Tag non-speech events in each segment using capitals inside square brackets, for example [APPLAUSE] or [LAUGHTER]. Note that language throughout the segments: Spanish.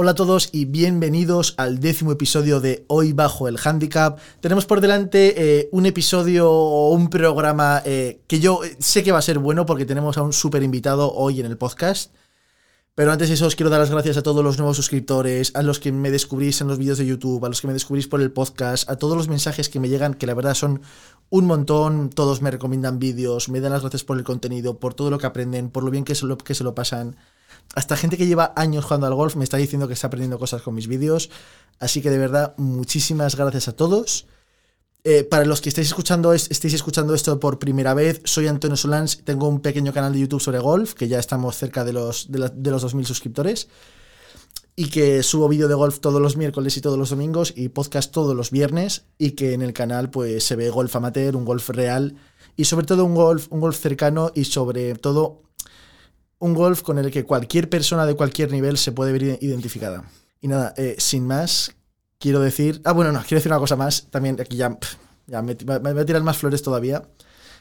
Hola a todos y bienvenidos al décimo episodio de Hoy Bajo el Handicap. Tenemos por delante eh, un episodio o un programa eh, que yo eh, sé que va a ser bueno porque tenemos a un súper invitado hoy en el podcast. Pero antes de eso os quiero dar las gracias a todos los nuevos suscriptores, a los que me descubrís en los vídeos de YouTube, a los que me descubrís por el podcast, a todos los mensajes que me llegan, que la verdad son un montón. Todos me recomiendan vídeos, me dan las gracias por el contenido, por todo lo que aprenden, por lo bien que se lo, que se lo pasan hasta gente que lleva años jugando al golf me está diciendo que está aprendiendo cosas con mis vídeos. Así que de verdad, muchísimas gracias a todos. Eh, para los que estéis escuchando, escuchando esto por primera vez, soy Antonio Solans, tengo un pequeño canal de YouTube sobre golf, que ya estamos cerca de los, de, los 2.000 suscriptores, y que subo vídeo de golf todos los miércoles y todos los domingos, y podcast todos los viernes, y que en el canal pues se ve golf amateur, un golf real, y sobre todo un golf, un golf cercano, y sobre todo un golf con el que cualquier persona de cualquier nivel se puede ver identificada. Y nada, eh, sin más, quiero decir. Ah, bueno, no, quiero decir una cosa más. También aquí ya, ya me, voy a tirar más flores todavía.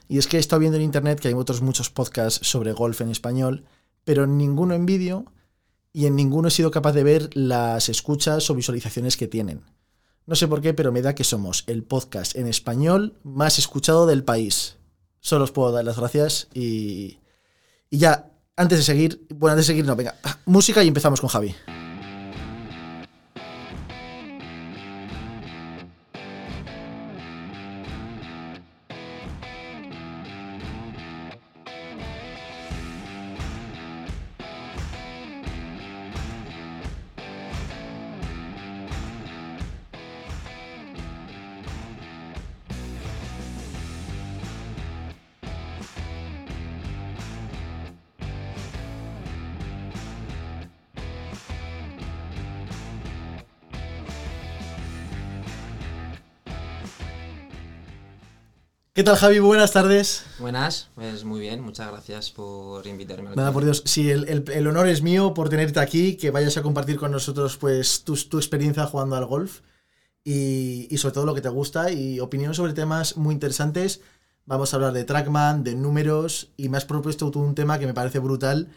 Y es que he estado viendo en internet que hay otros muchos podcasts sobre golf en español, pero ninguno en vídeo y en ninguno he sido capaz de ver las escuchas o visualizaciones que tienen. No sé por qué, pero me da que somos el podcast en español más escuchado del país. Solo os puedo dar las gracias y, y ya antes de seguir, bueno, antes de seguir, no, venga, música y empezamos con Javi. ¿Qué tal, Javi? Buenas tardes. Buenas, pues muy bien, muchas gracias por invitarme. Nada, por Dios, sí, el, honor es mío por tenerte aquí, que vayas a compartir con nosotros pues tu, tu experiencia jugando al golf y, y, sobre todo lo que te gusta y opinión sobre temas muy interesantes. Vamos a hablar de Trackman, de números y me has propuesto tú un tema que me parece brutal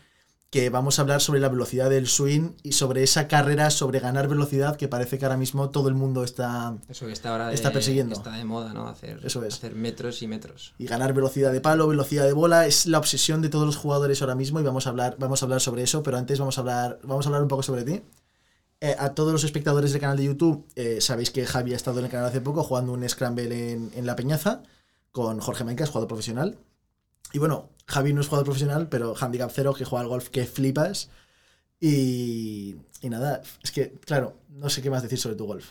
que vamos a hablar sobre la velocidad del swing y sobre esa carrera sobre ganar velocidad que parece que ahora mismo todo el mundo está, Eso que está, ahora está persiguiendo. Está de moda, ¿no? Hacer, Eso es. hacer metros y metros. Y ganar velocidad de palo, velocidad de bola, es la obsesión de todos los jugadores ahora mismo y vamos a hablar, vamos a hablar sobre eso, pero antes vamos a hablar, vamos a hablar un poco sobre ti. Eh, a todos los espectadores del canal de YouTube, eh, sabéis que Javi ha estado en el canal hace poco jugando un Scramble en, en La Peñaza con Jorge Maicas, jugador profesional. Y bueno, Javi no es jugador profesional, pero handicap cero, que juega al golf que flipas. Y, y nada, es que, claro, no sé qué más decir sobre tu golf.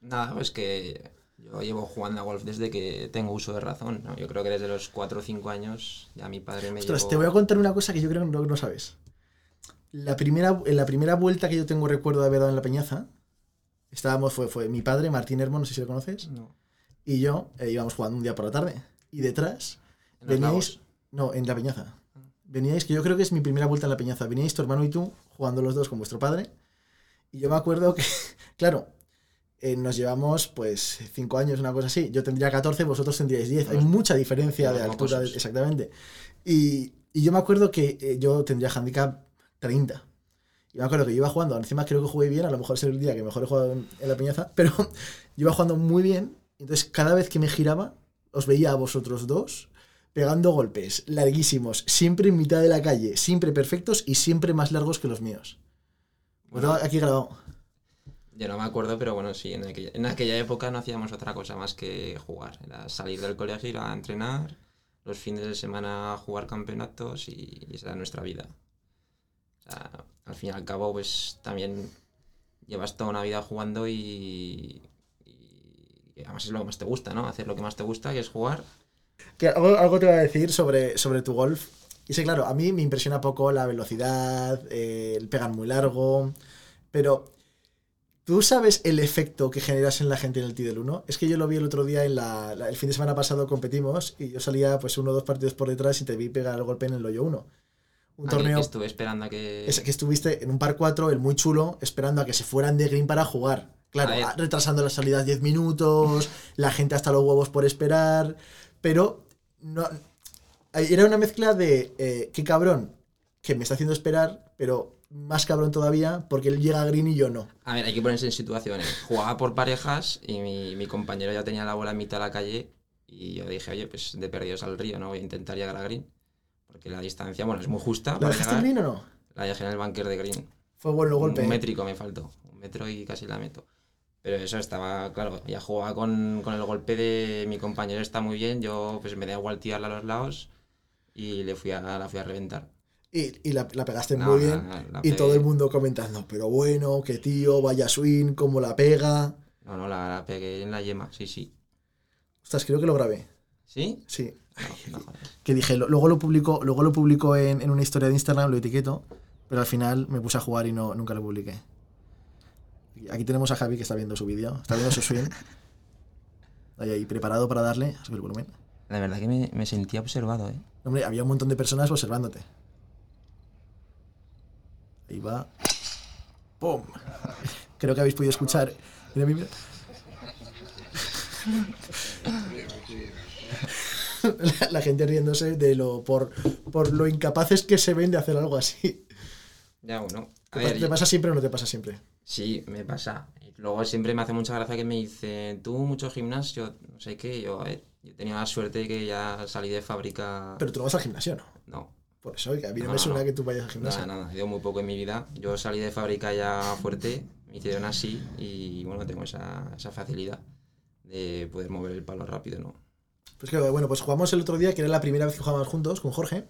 Nada, pues que yo llevo jugando a golf desde que tengo uso de razón. Yo creo que desde los 4 o 5 años ya mi padre me Ostras, te voy a contar una cosa que yo creo que no, sabes. La primera, en la primera vuelta que yo tengo recuerdo de haber dado en la Peñaza, estábamos, fue, fue mi padre, Martín Hermo, no sé si lo conoces, no. y yo eh, íbamos jugando un día por la tarde. Y detrás veníais... No, en la Peñaza. Veníais, que yo creo que es mi primera vuelta en la Peñaza. Veníais tu hermano y tú jugando los dos con vuestro padre. Y yo me acuerdo que, [LAUGHS] claro, eh, nos llevamos pues cinco años, una cosa así. Yo tendría 14, vosotros tendríais 10. Hay mucha diferencia de altura, exactamente. Y, y, yo me acuerdo que eh, yo tendría handicap 30. Y me acuerdo que yo iba jugando, encima creo que jugué bien, a lo mejor es el día que mejor he jugado en, en la Peñaza, [LAUGHS] pero yo iba jugando muy bien. Entonces cada vez que me giraba, os veía a vosotros dos pegando golpes larguísimos, siempre en mitad de la calle, siempre perfectos y siempre más largos que los míos. Bueno, aquí grabado. Yo no me acuerdo, pero bueno, sí, en aquella, en aquella época no hacíamos otra cosa más que jugar. Era salir del colegio, ir a entrenar, los fines de semana jugar campeonatos y, esa era nuestra vida. O sea, al fin y al cabo, pues también llevas toda una vida jugando y, y, además es lo que más te gusta, ¿no? Hacer lo que más te gusta, que es jugar algo, te voy a decir sobre, sobre tu golf. Y sé, claro, a mí me impresiona poco la velocidad, eh, el pegan muy largo, pero ¿tú sabes el efecto que generas en la gente en el T del 1? Es que yo lo vi el otro día, en la, el fin de semana pasado competimos y yo salía pues uno o dos partidos por detrás y te vi pegar el golpe en el hoyo 1. Un torneo... Que estuve esperando a que... Es que estuviste en un par 4, el muy chulo, esperando a que se fueran de green para jugar. Claro, retrasando las salidas 10 minutos, la gente hasta los huevos por esperar, pero era una mezcla de eh, qué cabrón que me está haciendo esperar, pero más cabrón todavía porque él llega a green y yo no. A ver, hay que ponerse en situaciones. Jugaba por parejas y mi, mi compañero ya tenía la bola en mitad de la calle y yo dije, oye, pues de perdidos al río, ¿no? Voy a intentar llegar a green. Porque la distancia, bueno, es muy justa. ¿La para dejaste en green o no? La dejé en el bunker de green. Fue bueno el golpe. Un métrico me faltó. Un metro y casi la meto. Pero eso estaba, claro, ya jugaba con, con el golpe de mi compañero, está muy bien. Yo pues me da igual tirarla a los lados y le fui a, la fui a reventar. Y, y la, la pegaste No, muy bien. no, y todo el mundo comentando, pero bueno, qué tío, vaya swing, cómo la pega. No, no, la, la pegué en la yema, sí, sí. Ostras, creo que lo grabé. ¿Sí? Sí. No, no, joder. Que dije, lo- luego lo publico, luego lo publico en, en una historia de Instagram, lo etiqueto, pero al final me puse a jugar y no, nunca lo publiqué. Aquí tenemos a Javi que está viendo su vídeo, está viendo su swing. [LAUGHS] Ahí, ahí, preparado para darle, a subir volumen. La verdad que me, me sentía observado, ¿eh? Hombre, había un montón de personas observándote. Ahí va. ¡Pum! Creo que habéis podido escuchar. Mira, mira. [LAUGHS] La, la gente riéndose de lo por, por lo incapaces que se ven de hacer algo así. Ya, bueno. A ¿Te, ver, yo- te pasa siempre o no te pasa siempre? Sí, me pasa. Y luego siempre me hace mucha gracia que me dicen, tú mucho gimnasio, no sé qué, yo, a ver, yo tenía la suerte de que ya salí de fábrica. Pero tú no vas al gimnasio, ¿no? No, Por eso, que a mí no, No, me suena no. que tú vayas al gimnasio. nada, nada, he ido muy poco en mi vida. Yo salí de fábrica ya fuerte, me hicieron así y bueno, tengo esa, esa facilidad de poder mover el palo rápido, ¿no? Pues que, bueno, pues jugamos el otro día, que era la primera vez que jugábamos juntos con Jorge,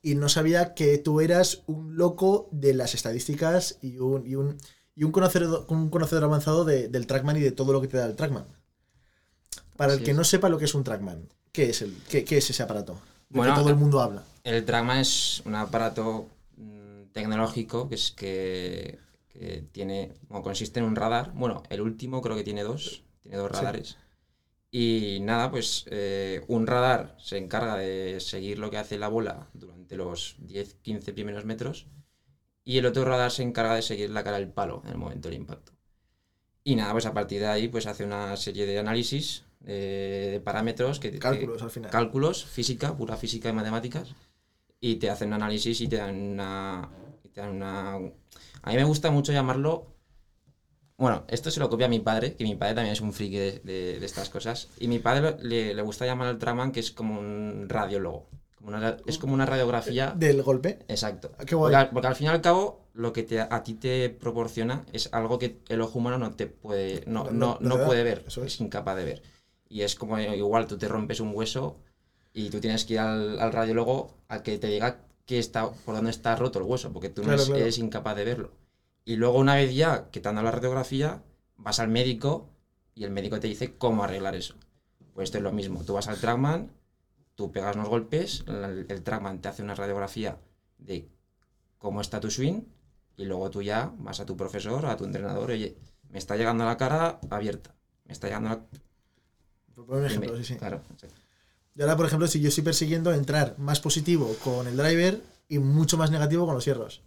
y no sabía que tú eras un loco de las estadísticas y un, y un, y un conocedor, un conocedor avanzado de- del trackman y de todo lo que te da el trackman. Para el que es. no sepa lo que es un trackman, ¿qué es, el, qué, qué es ese aparato? De Bueno, que todo el mundo habla. El Trackman es un aparato mm, tecnológico que es que, que tiene, bueno, consiste en un radar. Bueno, el último creo que tiene dos, tiene dos Sí. radares. Y nada, pues eh, un radar se encarga de seguir lo que hace la bola durante los 10-15 primeros metros y el otro radar se encarga de seguir la cara del palo en el momento del impacto. Y nada, pues a partir de ahí pues hace una serie de análisis eh, de parámetros que... que- Cálculos al final. cálculos, física, pura física y matemáticas, y te hacen un análisis y te dan una, y te dan una... A mí me gusta mucho llamarlo... Bueno, esto se lo copia a mi padre, que mi padre también es un friki de, de- de estas cosas, y mi padre le, le gusta llamar al Trackman que es como un radiólogo, como una- es como una radiografía... Del golpe. Exacto. Ah, qué guay. Porque, al- porque al fin y al cabo, lo que te, a ti te proporciona es algo que el ojo humano no te puede, no, No, no, puede ver, Eso es. es. incapaz de ver. Y es como eh, igual tú te rompes un hueso y tú tienes que ir al, al radiólogo a que te diga que está, por dónde está roto el hueso, porque tú no Claro, es- claro. eres incapaz de verlo. Y luego una vez ya que te han dado la radiografía, vas al médico y el médico te dice cómo arreglar eso. Pues esto es lo mismo, tú vas al trackman, tú pegas unos golpes, el, el trackman te hace una radiografía de cómo está tu swing y luego tú ya vas a tu profesor, a tu entrenador, oye, me está llegando la cara abierta, me está llegando la... Por un ejemplo, sí, sí. Claro. Y ahora, por ejemplo, si yo estoy persiguiendo entrar más positivo con el driver y mucho más negativo con los hierros.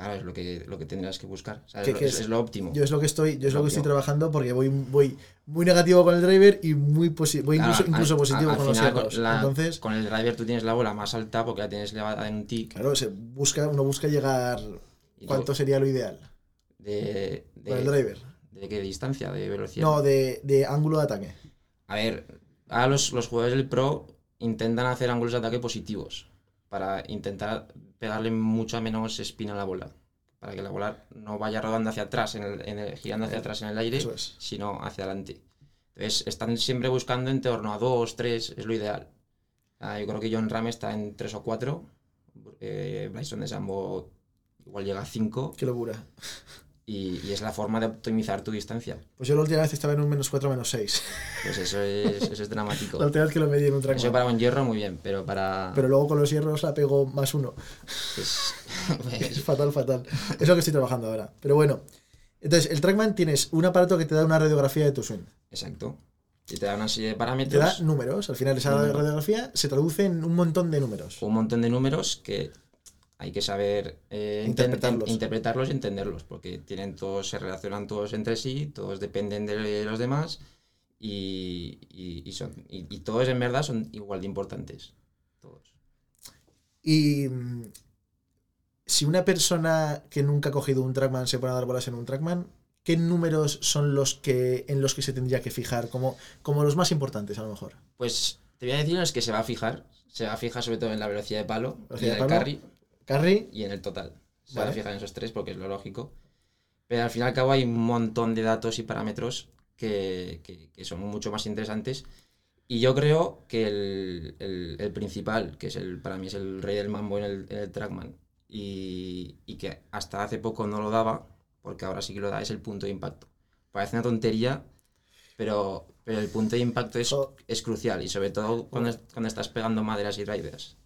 Claro, es lo que, lo que tendrás que buscar, ¿Qué- es, lo, qué es- es? es lo óptimo. Yo es lo que estoy, yo es lo que estoy trabajando porque voy, voy muy negativo con el driver y muy voy Claro, incluso, al- incluso al- positivo al con los hierros. la- Entonces, con el driver tú tienes la bola más alta porque la tienes elevada en un tic. claro, se busca, uno busca llegar. ¿Cuánto tú- sería lo ideal? De, Con el driver. ¿De qué distancia? ¿De velocidad? No, de, de ángulo de ataque. A ver, ahora los, los jugadores del Pro intentan hacer ángulos de ataque positivos para intentar pegarle mucha menos espina a la bola. Para que la bola no vaya rodando hacia atrás, en el, en el- girando hacia atrás en el aire, es. sino hacia adelante. Entonces, están siempre buscando en torno a 2, 3, es lo ideal. Ah, yo creo que John Ram está en 3 o 4. Eh, Bryson de Sambo igual llega a 5. Qué locura. Y, y es la forma de optimizar tu distancia. Pues yo la última vez estaba en un menos 4, menos 6. Pues eso es, eso es dramático. [LAUGHS] La última vez que lo medí en un Eso trackman. para un hierro muy bien, pero para... Pero luego con los hierros la pego más uno. [LAUGHS] [LAUGHS] pues- Es fatal, fatal. Es lo que estoy trabajando ahora. Pero bueno. Entonces, el trackman tienes un aparato que te da una radiografía de tu swing. exacto. Y te da una serie de Te da parámetros, números. Al final, esa Números. radiografía se traduce en un montón de números. un montón de números que hay que saber eh, Interpretarlos. interpretarlos y entenderlos, porque tienen todos, se relacionan todos entre sí, todos dependen de los demás y, y- y son, y, y todos en verdad son igual de importantes. Todos. Y mm, si una persona que nunca ha cogido un trackman se pone a dar bolas en un trackman, ¿qué números son los que en los que se tendría que fijar como, como los más importantes a lo mejor? Pues te voy a decir los que se va a fijar. Se va a fijar sobre todo en la velocidad de palo, Velocidad de palo. carry Carry, y en el total. Se Vale. va a fijar en esos tres porque es lo lógico. Pero al fin y al cabo hay un montón de datos y parámetros que, que- que son mucho más interesantes. Y yo creo que el, el- el principal, que es el, para mí es el rey del mambo en el, en el trackman, y, y que hasta hace poco no lo daba, porque ahora sí que lo da, es el punto de impacto. Parece una tontería, pero, pero el punto de impacto es, Oh. es crucial, y sobre todo cuando, cuando estás pegando maderas y drivers.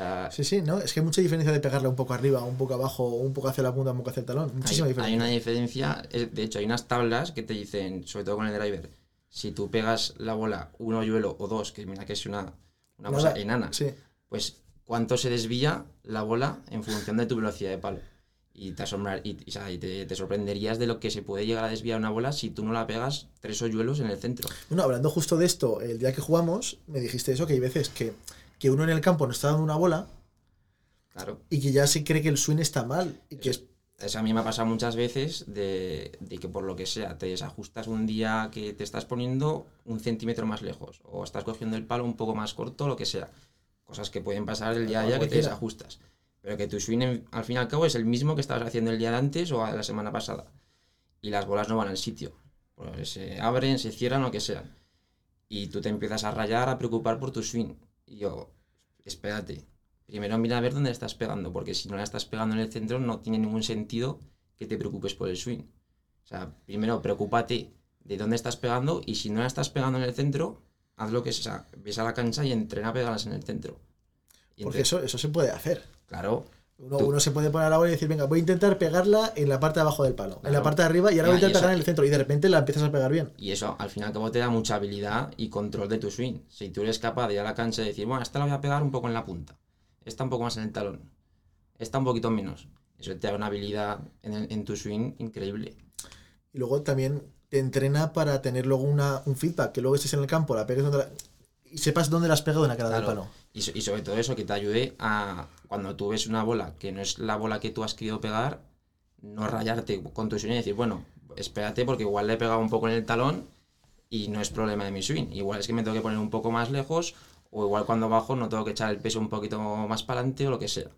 Sea, sí, sí, ¿no? Es que hay mucha diferencia de pegarla un poco arriba, un poco abajo, un poco hacia la punta, un poco hacia el talón. Muchísima hay, diferencia. hay una diferencia, de hecho hay unas tablas que te dicen, sobre todo con el driver, si tú pegas la bola un hoyuelo o dos, que mira que es una, una cosa enana, Sí. pues cuánto se desvía la bola en función de tu velocidad de palo. Y te, asombrar, y, y, o sea, y te, te sorprenderías de lo que se puede llegar a desviar una bola si tú no la pegas tres hoyuelos en el centro. Bueno, hablando justo de esto, el día que jugamos, me dijiste eso, que hay veces que, que uno en el campo no está dando una bola Claro. y que ya se cree que el swing está mal. Y que es, Eso a mí me ha pasado muchas veces de, de que por lo que sea te desajustas un día que te estás poniendo un centímetro más lejos o estás cogiendo el palo un poco más corto, lo que sea. Cosas que pueden pasar el día a día que te desajustas. Pero que tu swing al fin y al cabo es el mismo que estabas haciendo el día de antes o la semana pasada. Y las bolas no van al sitio. Pues se abren, se cierran, lo que sea. Y tú te empiezas a rayar, a preocupar por tu swing. Y yo, espérate. Primero mira a ver dónde estás pegando, porque si no la estás pegando en el centro no tiene ningún sentido que te preocupes por el swing. O sea, primero preocúpate de dónde estás pegando y si no la estás pegando en el centro, haz lo que es, o sea, ves a la cancha y entrena a pegarlas en el centro. Y porque eso, eso se puede hacer. claro, Uno, uno se puede poner a la bola y decir, venga, voy a intentar pegarla en la parte de abajo del palo, en la parte de arriba, y ahora voy a intentar pegar en el centro. Y de repente la empiezas a pegar bien. Y eso al fin y al cabo te da mucha habilidad y control de tu swing. Si tú eres capaz de ir a la cancha y decir, bueno, esta la voy a pegar un poco en la punta, esta un poco más en el talón, esta un poquito menos. Eso te da una habilidad en, el- en tu swing increíble. Y luego también te entrena para tener luego una, un feedback, que luego estés en el campo, la pegues donde la- y sepas dónde la has pegado en la cara del Claro. palo. Y, so- y sobre todo eso, que te ayude a, cuando tú ves una bola que no es la bola que tú has querido pegar, no rayarte con tu swing y decir, bueno, espérate porque igual le he pegado un poco en el talón y no es problema de mi swing. Igual es que me tengo que poner un poco más lejos o igual cuando bajo no tengo que echar el peso un poquito más para adelante o lo que sea.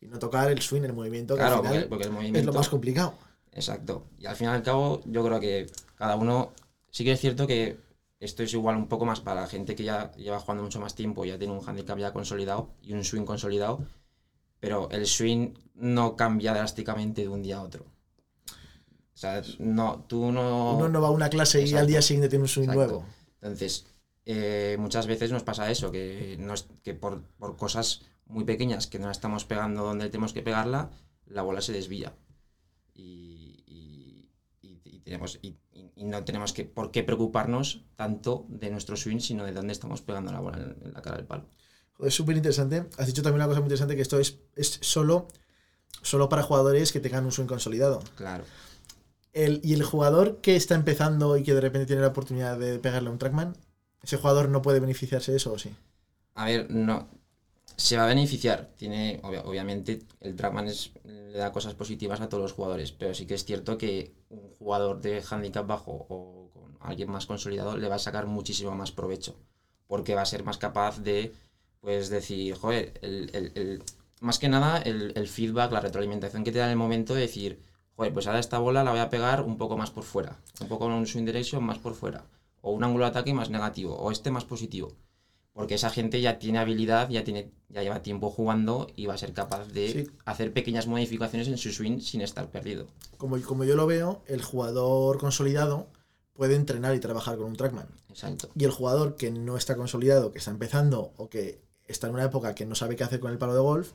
Y no tocar el swing, el movimiento, que Claro, al final porque, porque el es movimiento... lo más complicado. Exacto. Y al fin y al cabo, yo creo que cada uno. Sí que es cierto que esto es igual un poco más para la gente que ya lleva jugando mucho más tiempo, ya tiene un handicap ya consolidado y un swing consolidado. Pero el swing no cambia drásticamente de un día a otro. O sea, no, tú no. Uno no va a una clase y al día siguiente tiene un swing Exacto. nuevo. Entonces, eh, muchas veces nos pasa eso, que, nos- que por, por cosas muy pequeñas que no la estamos pegando donde tenemos que pegarla, la bola se desvía. Y, y- y- y tenemos, y, y- y no tenemos que, por qué preocuparnos tanto de nuestro swing, sino de dónde estamos pegando la bola en, en la cara del palo. Es súper interesante. Has dicho también una cosa muy interesante, que esto es, es solo, solo para jugadores que tengan un swing consolidado. Claro. El, y el jugador que está empezando y que de repente tiene la oportunidad de pegarle a un trackman, ¿ese jugador no puede beneficiarse de eso o sí? A ver, no. Se va a beneficiar. Tiene, obvia- obviamente, el Trackman es, le da cosas positivas a todos los jugadores, pero sí que es cierto que un jugador de handicap bajo o con alguien más consolidado le va a sacar muchísimo más provecho, porque va a ser más capaz de, pues, decir, joder, el, el- más que nada el, feedback, la retroalimentación que te da en el momento de decir, joder, pues ahora esta bola la voy a pegar un poco más por fuera, un poco con un swing direction más por fuera, o un ángulo de ataque más negativo, o este más positivo porque esa gente ya tiene habilidad, ya, tiene, ya lleva tiempo jugando y va a ser capaz de Sí. hacer pequeñas modificaciones en su swing sin estar perdido. Como, como yo lo veo, el jugador consolidado puede entrenar y trabajar con un trackman. Exacto. Y el jugador que no está consolidado, que está empezando o que está en una época que no sabe qué hacer con el palo de golf,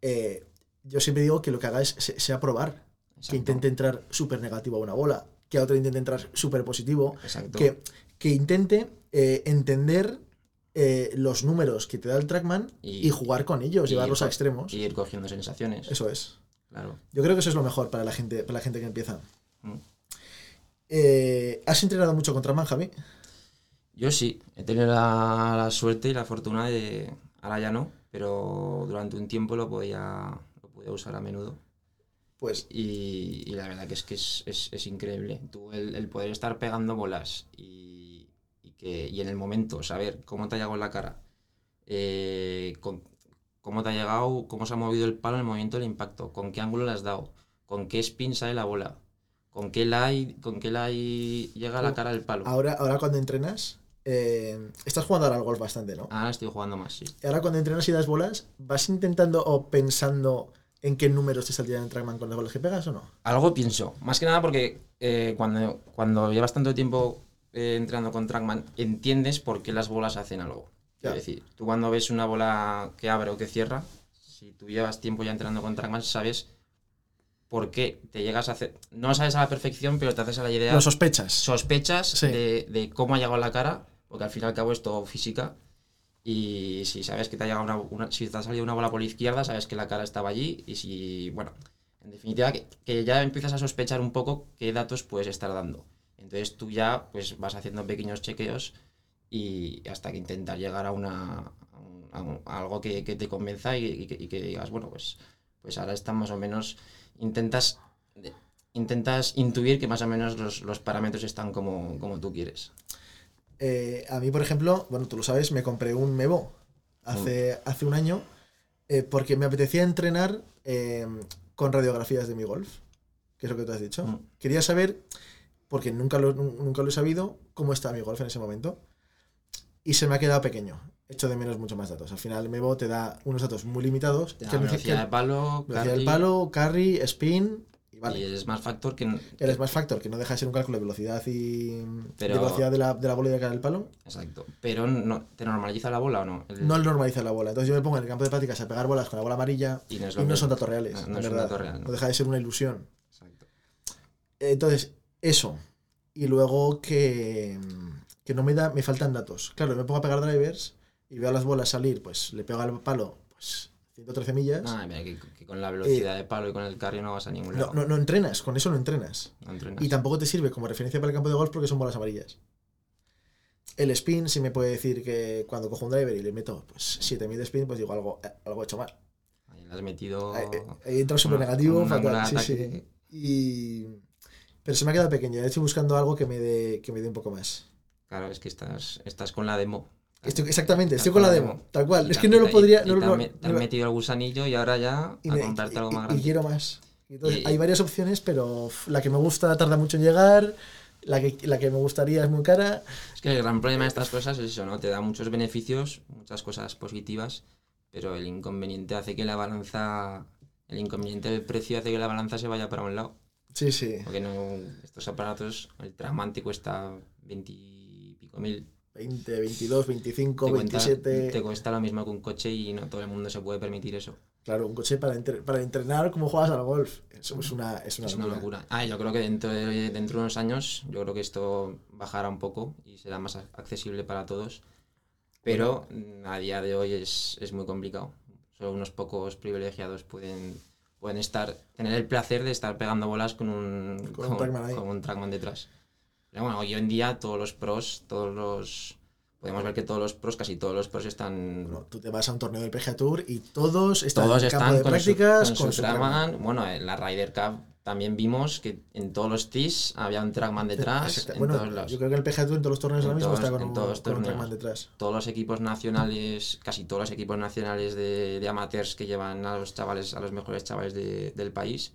eh, yo siempre digo que lo que haga es se- sea probar. Que intente entrar súper negativo a una bola, que a otro intente entrar súper positivo, Exacto. que, que intente eh, entender eh, los números que te da el trackman y, Y- jugar con ellos, y llevarlos ir a extremos. Y ir cogiendo sensaciones. Eso es. Claro. Yo creo que eso es lo mejor para la gente, para la gente que empieza. Mm. Eh, ¿Has entrenado mucho con trackman, Javi? Yo sí, he tenido la, la suerte y la fortuna de. Ahora ya no, pero durante un tiempo lo podía, lo podía usar a menudo. Pues Y, y la verdad que es que es, es- es increíble. Tú el, el poder estar pegando bolas y que, y en el momento saber cómo te ha llegado en la cara, eh, con- cómo te ha llegado, cómo se ha movido el palo en el movimiento del impacto, con qué ángulo le has dado, con qué spin sale la bola, con qué lie, con qué lie llega a la cara del palo. ahora, ahora cuando entrenas, eh, estás jugando ahora al golf bastante, ¿no? Ahora estoy jugando más, sí. Ahora cuando entrenas y das bolas, ¿vas intentando o pensando en qué números te saldrían en Trackman con las bolas que pegas o no? Algo pienso. Más que nada porque eh, cuando, cuando llevas tanto tiempo eh, entrenando con Trackman, entiendes por qué las bolas hacen algo. Ya. Es decir, tú cuando ves una bola que abre o que cierra, si tú llevas tiempo ya entrenando con Trackman, sabes por qué te llegas a hacer. No sabes a la perfección, pero te haces a la idea. Lo sospechas. sospechas Sí. de, de cómo ha llegado la cara, porque al fin y al cabo es todo física. Y si sabes que te ha llegado una, una- si te ha salido una bola por la izquierda, sabes que la cara estaba allí. Y si, bueno, en definitiva, que, que ya empiezas a sospechar un poco qué datos puedes estar dando. Entonces tú ya pues vas haciendo pequeños chequeos y hasta que intentar llegar a una a un- a un- a algo que, que te convenza y, y que, y que digas, bueno, pues, pues ahora está más o menos, intentas, intentas intuir que más o menos los, los parámetros están como, como tú quieres. Eh, a mí, por ejemplo, bueno, tú lo sabes, me compré un Mevo hace, hace un año eh, porque me apetecía entrenar eh, con radiografías de mi golf, que es lo que tú has dicho. Mm. Quería saber, porque nunca lo, nu- nunca lo he sabido, cómo está mi golf en ese momento. Y se me ha quedado pequeño. Echo de menos mucho más datos. Al final, el Mevo te da unos datos muy limitados. Te da que velocidad que- de palo, velocidad del carry, palo, carry, spin. Y vale. y es más factor que... El Smash Factor, que no deja de ser un cálculo de velocidad y Pero- de velocidad de la, de la bola y de cara del palo, Exacto. Pero no, ¿te normaliza la bola o no? El- no normaliza la bola. Entonces yo me pongo en el campo de prácticas a pegar bolas con la bola amarilla y no y no son datos reales. No, no es verdad. dato real. No deja de ser una ilusión. Exacto. Entonces, eso. Y luego que, que no me da, me faltan datos. Claro, me pongo a pegar drivers y veo las bolas salir, pues le pego al palo, pues 113 millas. Nada, mira, que, que con la velocidad de palo y con el carry no vas a ningún No, lado. no, no entrenas, con eso no entrenas. No entrenas. Y tampoco te sirve como referencia para el campo de golf porque son bolas amarillas. El spin sí me puede decir que cuando cojo un driver y le meto pues 7000 de spin, pues digo algo, eh, algo he hecho mal. Ahí le has metido... Ahí, ahí entra súper negativo, fatal. Sí, sí. Y... Pero se me ha quedado pequeño. Estoy buscando algo que me dé, que me dé un poco más. Claro, es que estás, estás con la demo. Estoy, exactamente, estoy con la demo. Tal cual. Y Es que no lo podría. y no te, lo- han te metido el gusanillo y ahora ya a algo más y- y grande. quiero más. Entonces, hay varias opciones, pero la que me gusta tarda mucho en llegar. La que, la que me gustaría es muy cara. Es que el gran problema de estas cosas es eso, ¿no? Te da muchos beneficios, muchas cosas positivas, pero el inconveniente hace que la balanza, el inconveniente del precio hace que la balanza se vaya para un lado. Sí, sí. Porque no, estos aparatos, el Trackman te cuesta 20 y pico mil. 20, 22, 25, te, cuenta- 27. te cuesta lo mismo que un coche y no todo el mundo se puede permitir eso. Claro, un coche para, entre- para entrenar como juegas al golf. Eso es una, es una Es una locura. locura. Ah, yo creo que dentro de, dentro de unos años, yo creo que esto bajará un poco y será más ac- accesible para todos. Pero mm, a día de hoy es, es muy complicado. Solo unos pocos privilegiados pueden, pueden estar, tener el placer de estar pegando bolas con un, Con un Trackman ahí. con un Trackman detrás. Pero bueno, hoy en día todos los pros, todos los... Podemos ver que todos los pros, casi todos los pros están... Bueno, tú te vas a un torneo del PGA Tour y todos están todos en el campo están de con prácticas su, con con su su Trackman. Trackman. Bueno, en la Ryder Cup también vimos que en todos los tees había un Trackman detrás. En Bueno, todos lados. yo creo que el PGA Tour en todos los torneos ahora mismo está con, un, todos los con un. Trackman detrás. Todos los equipos nacionales, casi todos los equipos nacionales de, de amateurs que llevan a los chavales, a los mejores chavales de- del país,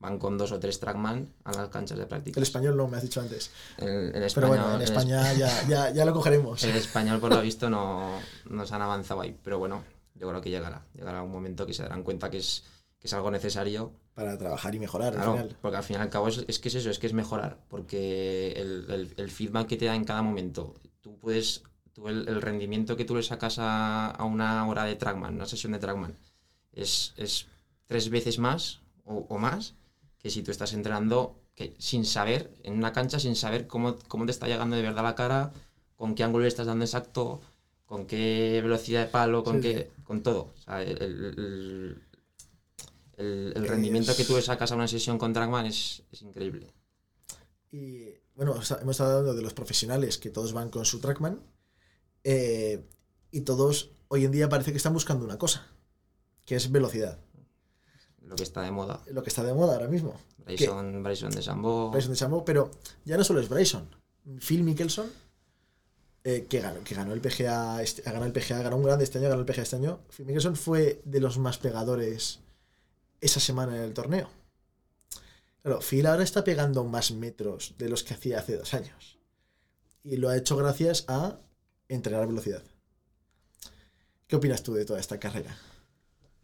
van con dos o tres Trackman a las canchas de práctica. El español no, me has dicho antes. En, en Pero España, bueno, en España [LAUGHS] ya, ya, ya lo cogeremos. El español, por lo visto, no nos han avanzado ahí. Pero bueno, yo creo que llegará. Llegará un momento que se darán cuenta que es, que es algo necesario. Para trabajar y mejorar Claro, al final. porque al fin y al cabo es, es que es eso, es que es mejorar. Porque el, el- el feedback que te da en cada momento, tú puedes, tú el, el rendimiento que tú le sacas a, a una hora de trackman, una sesión de trackman, es, es tres veces más o, o más que si tú estás entrenando que, sin saber, en una cancha, sin saber cómo, cómo te está llegando de verdad la cara, con qué ángulo le estás dando exacto, con qué velocidad de palo, con Sí, qué, con todo. O sea, el, el- el- el rendimiento que tú le sacas a una sesión con Trackman es, es increíble. Y bueno, hemos estado hablando de los profesionales que todos van con su Trackman. eh, y todos hoy en día parece que están buscando una cosa, que es velocidad. Lo que está de moda. lo que está de moda ahora mismo. Bryson, Bryson de Sambo. Bryson de Chambo, pero ya no solo es Bryson. Phil Mickelson, eh, que, ganó, que ganó el PGA, este- ganó el PGA, ganó un grande este año, ganó el PGA este año. Phil Mickelson fue de los más pegadores esa semana en el torneo. Claro, Phil ahora está pegando más metros de los que hacía hace dos años. Y lo ha hecho gracias a entrenar velocidad. ¿Qué opinas tú de toda esta carrera?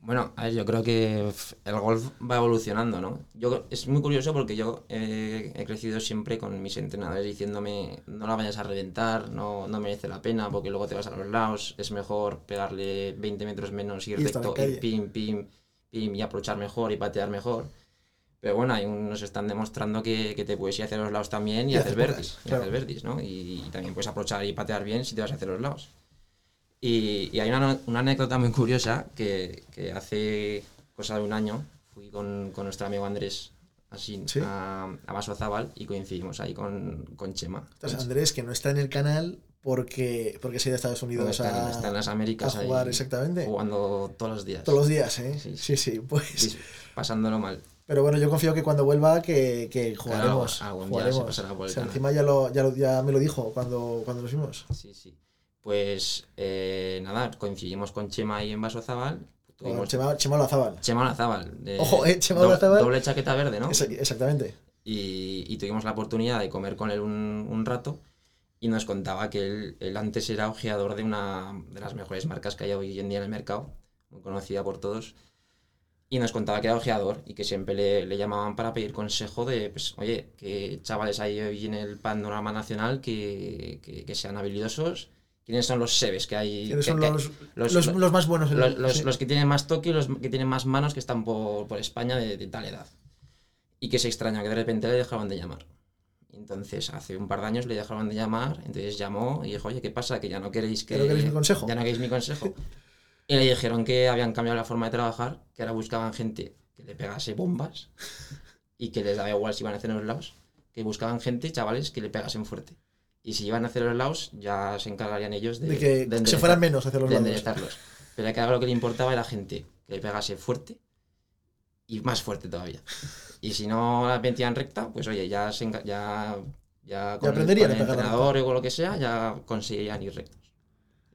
Bueno, a ver, yo creo que el golf va evolucionando, ¿no? Yo, es muy curioso porque yo eh, he crecido siempre con mis entrenadores diciéndome no la vayas a reventar, no, no merece la pena porque luego te vas a los lados, es mejor pegarle 20 metros menos, ir Y recto, y pim, pim, y aprovechar mejor y patear mejor. Pero bueno, hay un- nos están demostrando que, que te puedes ir hacia los lados también y, Y hacer hacer pocas, verdis, y claro. hacer verdis, ¿no? Y, y también puedes aprovechar y patear bien si te vas hacia los lados. Y, y hay una, una anécdota muy curiosa que, que hace cosa de un año fui con, con nuestro amigo Andrés así ¿Sí? a, a Vaso Zabal y coincidimos ahí con, con Chema. Entonces, Andrés, que no está en el canal porque, porque se ha ido a Estados Unidos está, a, está en las Américas a jugar, ahí exactamente. jugando todos los días. Todos los días, ¿eh? Sí, Sí, sí. pues. Pasándolo mal. Pero bueno, yo confío que cuando vuelva que, que jugaremos. algún día jugaremos. se pasará por el O sea, encima ya, lo, ya, lo- ya me lo dijo cuando, cuando nos vimos. Sí, sí. Pues eh, nada, coincidimos con Chema ahí en Vaso Zabal. Con Tuvimos Chema, Chema Olazábal. Chema Olazábal. de- Ojo, eh, Chema Olazábal. Doble chaqueta verde, ¿no? Exa- Exactamente. y, y tuvimos la oportunidad de comer con él un, un rato y nos contaba que él, él antes era ojeador de una de las mejores marcas que hay hoy en día en el mercado, muy conocida por todos, y nos contaba que era ojeador y que siempre le, le llamaban para pedir consejo de, pues, oye, que chavales hay hoy en el panorama nacional que, que, que sean habilidosos, quiénes son los sebes que hay. ¿Quiénes que- son que- los, los- los, los más buenos? los, los- sí. los que tienen más toque y los que tienen más manos que están por, por España de, de tal edad. Y que se extraña que de repente le dejaban de llamar. Entonces, hace un par de años le dejaron de llamar, entonces llamó y dijo, oye, ¿qué pasa? Que ya no queréis que... ¿Que no queréis mi consejo? Ya no queréis mi consejo. [LAUGHS] y le dijeron que habían cambiado la forma de trabajar, que ahora buscaban gente que le pegase bombas y que les daba igual si iban a hacer los lados, que buscaban gente, chavales, que le pegasen fuerte. Y si iban a hacer los lados, ya se encargarían ellos de, de que se enderezar- fueran menos hacia los de enderezarlos. Pero que ahora lo que le importaba era gente que le pegase fuerte y más fuerte todavía. [LAUGHS] Y si no la metían recta, pues oye, ya se ya, ya con, el- con entrenador o lo que sea, ya conseguirían ir rectos.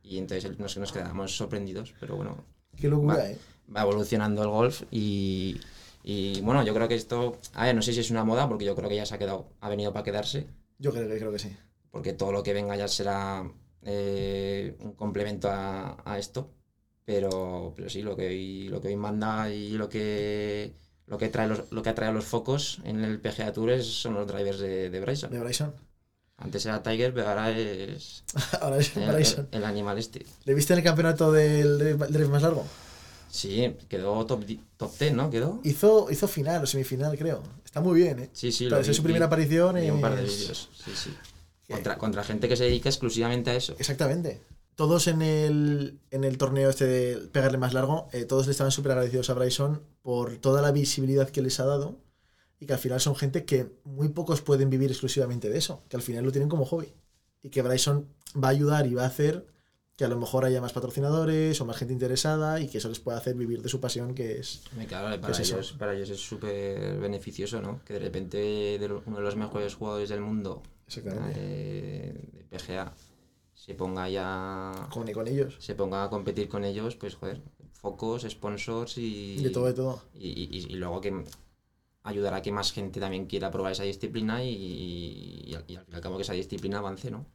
Y entonces nos, nos quedamos sorprendidos, pero bueno, Qué locura, Va. ¿eh? va evolucionando el golf y, y bueno, yo creo que esto, a ver, no sé si es una moda, porque yo creo que ya se ha quedado, ha venido para quedarse, Yo creo que, creo que sí. porque todo lo que venga ya será eh, un complemento a, a esto. Pero, pero sí, lo que hoy, lo que hoy manda y lo que lo que trae los, lo que atrae los focos en el PGA Tour es- son los drivers de, de Bryson. De Bryson. Antes era Tiger, pero ahora es [LAUGHS] Ahora es el, Bryson. el- el animal este. ¿Le viste en el campeonato del drive más largo? Sí, quedó top, top 10, ¿no? Quedó. Hizo, hizo final o semifinal, creo. Está muy bien, ¿eh? Sí, sí, Para vi- ser su vi- primera aparición vi un par de es- vídeos. Sí, sí. Contra, contra gente que se dedica exclusivamente a eso. Exactamente. Todos en el, en el torneo este de pegarle más largo, eh, todos le estaban súper agradecidos a Bryson por toda la visibilidad que les ha dado y que al final son gente que muy pocos pueden vivir exclusivamente de eso, que al final lo tienen como hobby. Y que Bryson va a ayudar y va a hacer que a lo mejor haya más patrocinadores o más gente interesada y que eso les pueda hacer vivir de su pasión, que es... Claro, para, es eso? ellos, para ellos es súper beneficioso, ¿no? Que de repente de uno de los mejores jugadores del mundo Exactamente. eh, de PGA se ponga ya Con, y con ellos. se ponga a competir con ellos, pues joder, focos, sponsors y, De todo, de todo. y, y- y luego que ayudará a que más gente también quiera probar esa disciplina y, y al, y al cabo que esa disciplina avance, ¿no?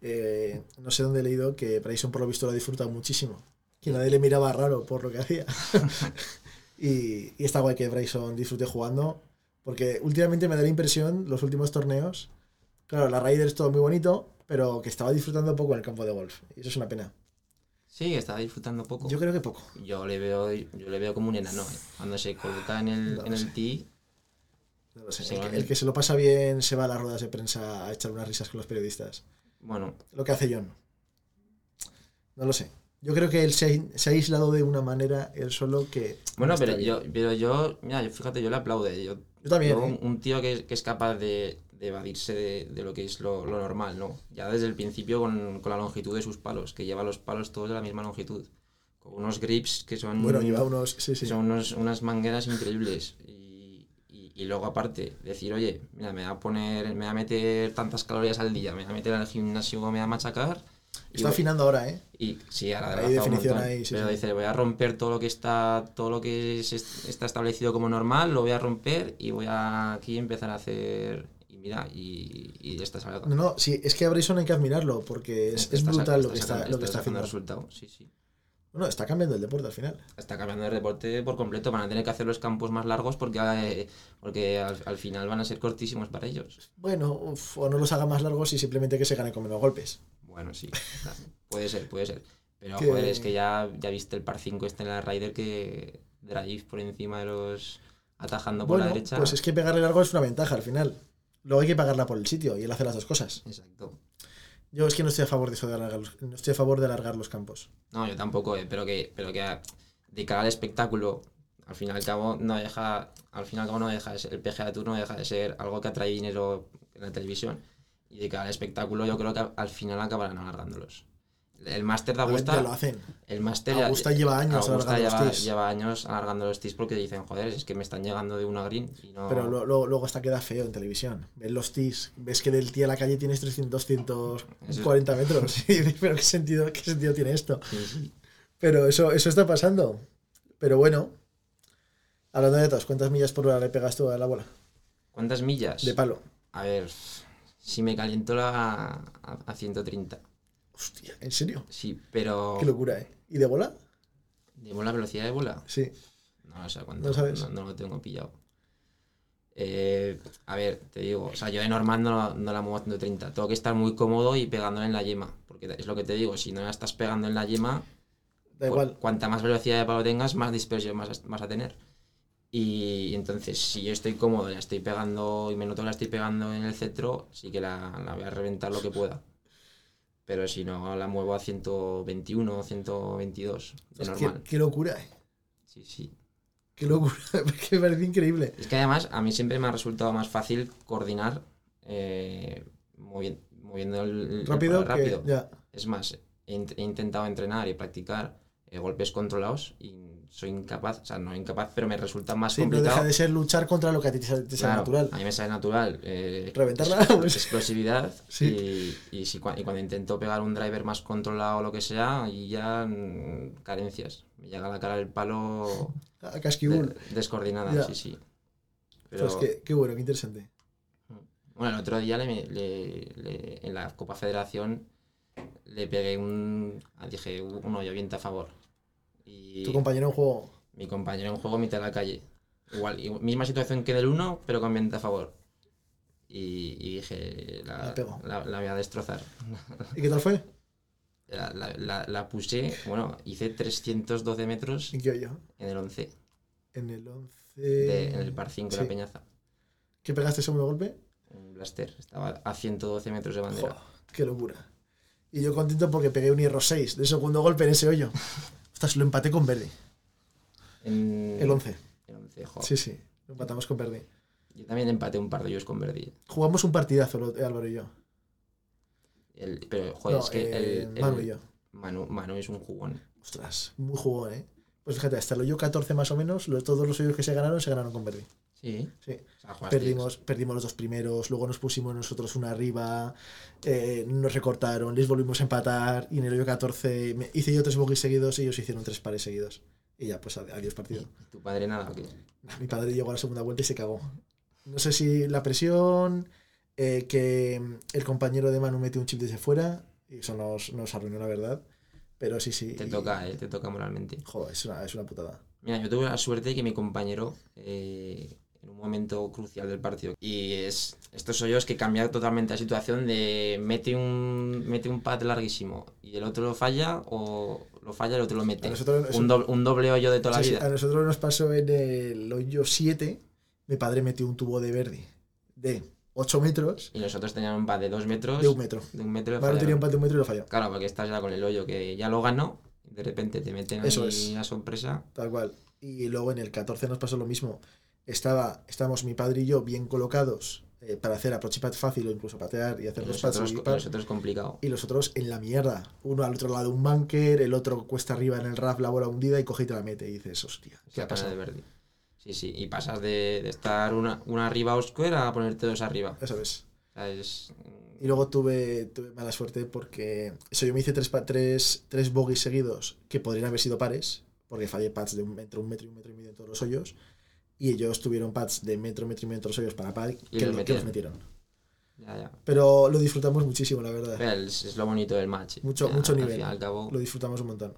Eh, no sé dónde he leído que Bryson por lo visto lo ha disfrutado muchísimo. Que nadie le miraba raro por lo que hacía. [LAUGHS] y, y está guay que Bryson disfrute jugando. Porque últimamente me da la impresión, los últimos torneos, claro, la Ryder es todo muy bonito, pero que estaba disfrutando poco en el campo de golf. Y eso es una pena. Sí, está disfrutando poco. Yo creo que poco. Yo le veo, yo le veo como un enano, ¿eh? Cuando se coloca en el, No en el tee, No lo sé. Sí, el, que, vale. el que se lo pasa bien se va a las ruedas de prensa a echar unas risas con los periodistas. bueno, Lo que hace John. No lo sé. Yo creo que él se ha, se ha aislado de una manera él solo que. bueno no pero, yo, pero yo, mira, fíjate, yo le aplaude. Yo, Yo también. yo ¿eh? un, un tío que, que es capaz de, de evadirse de, de lo que es lo, lo normal, ¿no? Ya desde el principio con, con la longitud de sus palos, que lleva los palos todos de la misma longitud. con unos grips que son, Bueno, lleva unos. Sí, sí. son unos- unas mangueras increíbles. Y, y- y luego aparte, decir, oye, mira, me voy a poner, me voy a meter tantas calorías al día, me voy a meter al gimnasio, me voy a machacar. y Está voy- afinando ahora, ¿eh? y sí, ahora Hay definición montón, ahí, sí, pero sí. dice, voy a romper todo lo que está todo lo que est- está establecido como normal, lo voy a romper y voy a aquí empezar a hacer y mira, y, y sale No, no, sí, es que a Bryson hay que admirarlo porque es, es brutal lo que está, lo que está haciendo haciendo. resultado. Sí, sí. Bueno, está cambiando el deporte al final. Está cambiando el deporte por completo. Van a tener que hacer los campos más largos porque, eh, porque al, al final van a ser cortísimos para ellos. Bueno, uf, o no los haga más largos y simplemente que se gane con menos golpes. Bueno, sí. claro. Puede ser, puede ser. Pero Que- joder, es que ya, ya viste el par 5 este en la Ryder que drive por encima de los atajando por Bueno, la derecha. pues es que pegarle largo es una ventaja al final. Luego hay que pagarla por el sitio y él hace las dos cosas. Exacto. Yo es que no estoy a favor de eso de alargar los, no estoy a favor de alargar los campos. No, yo tampoco, eh, pero que, pero que de cara al espectáculo, al fin y al cabo no deja, al fin y al cabo no deja de ser, el PGA Tour no deja de ser algo que atrae dinero en la televisión. Y de cara al espectáculo yo creo que al final acabarán alargándolos. El máster de Augusta, ya lo hacen. el máster ya- lleva años Augusta alargando lleva, los lleva años alargando los tees porque dicen, joder, es que me están llegando de una green y no... Pero lo- lo- luego hasta queda feo en televisión. Ves los tees, ves que del tío a la calle tienes 300, 240 metros. [LAUGHS] Y dices, pero ¿qué sentido, ¿qué sentido tiene esto? Sí, sí. Pero eso, eso está pasando. Pero bueno, hablando de datos, ¿cuántas millas por hora le pegas tú a la bola? ¿Cuántas millas? De palo. A ver, si me caliento la a, a 130. Hostia, ¿en serio? Sí, pero... Qué locura, ¿eh? ¿Y de bola? ¿De la velocidad de bola? Sí. No, o sea, cuánto, ¿No sabes? No, no lo tengo pillado. Eh, a ver, te digo, o sea, yo de normal no, no la muevo a 130. Tengo que estar muy cómodo y pegándole en la yema. Porque es lo que te digo, si no la estás pegando en la yema, Da igual. cuanta más velocidad de palo tengas, más dispersión vas a, vas a tener. Y entonces, si yo estoy cómodo, la estoy pegando y me noto que la estoy pegando en el centro, sí que la, la voy a reventar lo que pueda. Pero si no, la muevo a 121, 122, de Es que- normal. qué locura, ¿eh? Sí, sí. Qué locura. [LAUGHS] que me parece increíble. Es que además a mí siempre me ha resultado más fácil coordinar eh, movi- moviendo el, Rápido, rápido. que ya. Es más, he, int- he intentado entrenar y practicar golpes controlados y soy incapaz, o sea, no incapaz, pero me resulta más Sí, no complicado. deja de ser luchar contra lo que a ti te sale, Claro, natural. A mí me sale natural. eh, Reventarla, pues. Explosividad. [LAUGHS] Sí. Y, y, si y cuando intento pegar un driver más controlado o lo que sea, y ya mm, carencias. Me llega a la cara el palo [LAUGHS] A de- descoordinada, Ya. sí, sí. Pero, Pues qué, qué bueno, qué interesante. Bueno, el otro día le, le- le- en la Copa Federación le pegué un. Dije, un hoyo viento a favor. Y Tu compañero en juego. mi compañero en juego mitad de la calle. Igual, igual- misma situación que del 1, pero con viento a favor. Y, y dije, la, La pego. la- voy a destrozar. ¿Y qué tal fue? La, la- puse, bueno, hice 312 metros ¿En qué hoyo? en el 11, En el 11. de- en el par 5 de sí. la Peñaza. ¿Qué pegaste el segundo golpe? Un blaster, estaba a 112 metros de bandera. Joder, qué locura. Y yo contento porque pegué un hierro 6 de segundo golpe en ese hoyo. [LAUGHS] Ostras, lo empaté con Verdi. En- El 11. El 11, joder. Sí, sí. Lo empatamos con Verdi. Yo también empaté un par de hoyos con Verdi. Jugamos un partidazo, lo- Álvaro y yo. El- pero, joder, No, es que eh, el, Manu y yo. Manu, Manu es un jugón. Ostras, muy jugón, ¿eh? Pues fíjate, hasta el hoyo 14 más o menos, lo- todos los hoyos que se ganaron se ganaron con Verdi. Sí. Sí. O sea, jugasteis. Perdimos, perdimos los dos primeros, luego nos pusimos nosotros una arriba, eh, nos recortaron, les volvimos a empatar y en el hoyo 14 me- hice yo tres bogies seguidos y ellos hicieron tres pares seguidos. Y ya, pues ad- adiós partido. ¿Y ¿Tu padre nada o qué? Mi padre llegó a la segunda vuelta y se cagó. No sé si la presión, eh, que el compañero de Manu metió un chip desde fuera, y eso nos, nos arruinó la verdad. Pero sí, sí. Te y- toca, eh, te toca moralmente. Joder, es una, es una putada. Mira, yo tuve la suerte de que mi compañero, eh, en un momento crucial del partido, y es estos hoyos que cambian totalmente la situación de mete un, mete un pad larguísimo y el otro lo falla o lo falla y el otro lo mete. A nosotros- un, doble, un doble hoyo de toda la a vida. nosotros nos pasó en el hoyo 7, mi padre metió un tubo de verde de 8 metros Y nosotros teníamos un pad de dos metros. de un metro. de un metro tenía un de un metro y lo falló. Claro, porque estás ya con el hoyo que ya lo ganó, de repente te meten Eso ahí es. la sorpresa. Tal cual. Y luego en el 14 nos pasó lo mismo. Estaba, estábamos mi padre y yo bien colocados eh, para hacer approach y pat fácil o incluso patear y hacer Y los otros, y los otros complicado. Y los otros en la mierda. Uno al otro lado un bunker, el otro cuesta arriba en el RAF la bola hundida y coge y te la mete. Y dices, hostia, ¿qué ha pasado? de Verdi. Sí, sí. Y pasas de, de estar una, una arriba Oscar a ponerte dos arriba. Eso es. O sea, es- Y luego tuve, tuve mala suerte porque eso, yo me hice tres, tres, tres bogies seguidos que podrían haber sido pares, porque fallé pads de un metro, un metro y un metro y medio en todos los hoyos. Y ellos tuvieron pads de metro, metro y los hoyos para par Y que, los lo- que los metieron. metieron. Ya, ya. Pero lo disfrutamos muchísimo, la verdad. Pero Es, lo bonito del match. Mucho- sea, mucho al nivel. fin al cabo. Lo disfrutamos un montón.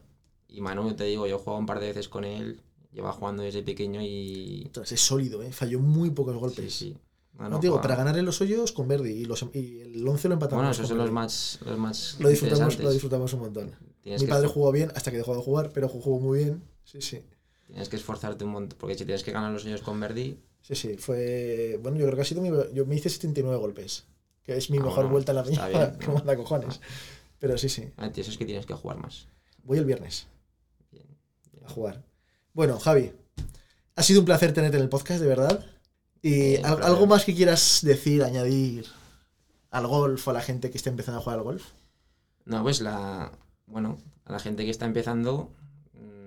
Y Manu, te digo, yo he jugado un par de veces con él. Lleva jugando desde pequeño y. Ostras, es sólido, ¿eh? falló muy pocos golpes. Sí, sí. No, No, no, digo, para ganar en los hoyos con Verdi y, los, y el 11 lo empatamos. Bueno, esos son los más, los más Lo disfrutamos, lo disfrutamos un montón. Tienes Mi padre jugó bien hasta que dejó de jugar, pero jugó muy bien. Sí, sí. Tienes que esforzarte un montón. Porque si tienes que ganar los hoyos con Verdi, Sí, sí. Fue. Bueno, yo creo que ha sido mi. Yo me hice 79 golpes. Que es mi Ah, mejor bueno, vuelta en la está vida. [LAUGHS] cojones. Pero sí, sí. ah, eso es que tienes que jugar más. Voy el viernes Bien, bien. a jugar. Bueno, Javi. Ha sido un placer tenerte en el podcast, de verdad. Y al- algo más que quieras decir, añadir al golf o a la gente que esté empezando a jugar al golf. No, pues la. Bueno, a la gente que está empezando,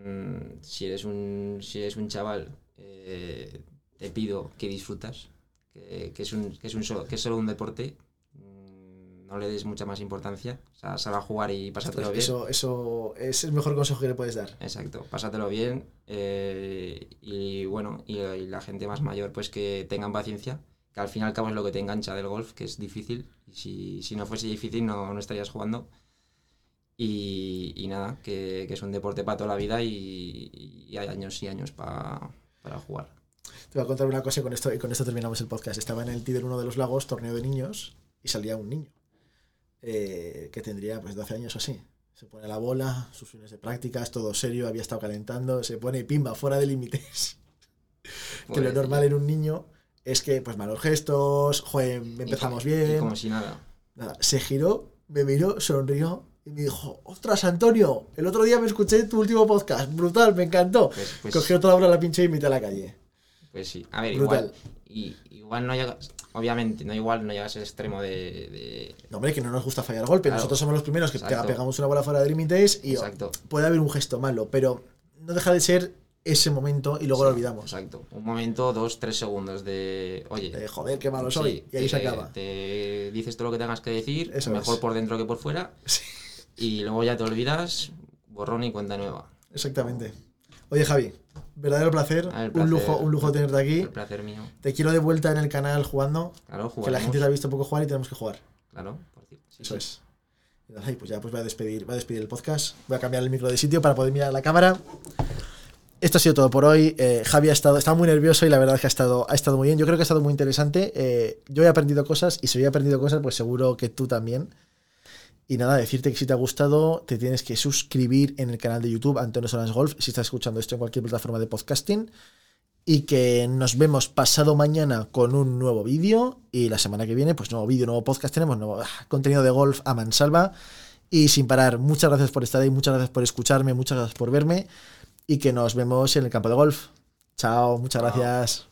mm, si eres un, si eres un chaval, eh, te pido que disfrutas, que, que es un, que, es un solo, que es solo un deporte, mm, no le des mucha más importancia, o sea, sal a jugar y pásatelo bien. Eso, eso es el mejor consejo que le puedes dar. Exacto, pásatelo bien eh, y bueno, y, y la gente más mayor pues que tengan paciencia, que al fin y al cabo es lo que te engancha del golf, que es difícil, y si, si no fuese difícil no, no estarías jugando. Y, y nada, que, que es un deporte para toda la vida y, y hay años y años pa- para jugar. Te voy a contar una cosa y con esto, y con esto terminamos el podcast. Estaba en el Tider uno de los lagos, torneo de niños, y salía un niño eh, que tendría pues 12 años o así. Se pone la bola, sus fines de prácticas, todo serio, había estado calentando, se pone pimba, fuera de límites. [LAUGHS] que lo Pues, normal en un niño es que, pues malos gestos, joder, y empezamos y bien. como si nada. Nada, se giró, me miró, sonrió y me dijo, ostras, Antonio, el otro día me escuché tu último podcast, brutal, me encantó. Pues, pues, Cogió toda la bola, la pinche y me a la calle. pues sí, a ver, Brutal. igual, y, igual no llegas, obviamente, no igual no llegas al extremo de- de No, hombre, que no nos gusta fallar golpe. Claro. Nosotros somos los primeros que Exacto. pegamos una bola fuera de límites y Exacto. puede haber un gesto malo, pero no deja de ser ese momento y luego lo olvidamos. Exacto. Un momento, dos, tres segundos de. Oye. De, joder, qué malo soy. sí, y ahí se acaba. Te dices todo lo que tengas que decir, Eso mejor es. por dentro que por fuera, Sí, y luego ya te olvidas, borrón y cuenta nueva. exactamente. Oye, Javi, verdadero placer. Ah, Un lujo, un lujo tenerte aquí. El placer mío. Te quiero de vuelta en el canal jugando. Claro, Que la jugaremos. gente te ha visto poco jugar y tenemos que jugar. Claro, por cierto. Sí, Eso sí. es. Y pues ya pues voy a despedir, voy a despedir el podcast. Voy a cambiar el micro de sitio para poder mirar la cámara. Esto ha sido todo por hoy. Eh, Javi ha estado, muy nervioso y la verdad es que ha estado, ha estado muy bien. Yo creo que ha estado muy interesante. Eh, yo he aprendido cosas y si yo he aprendido cosas, pues seguro que tú también. Y nada, decirte que si te ha gustado, te tienes que suscribir en el canal de YouTube Antonio Solans Golf si estás escuchando esto en cualquier plataforma de podcasting. Y que nos vemos pasado mañana con un nuevo vídeo. Y la semana que viene, pues nuevo vídeo, nuevo podcast. Tenemos nuevo ah, contenido de golf a mansalva. Y sin parar, muchas gracias por estar ahí, muchas gracias por escucharme, muchas gracias por verme. Y que nos vemos en el campo de golf. Chao, muchas gracias.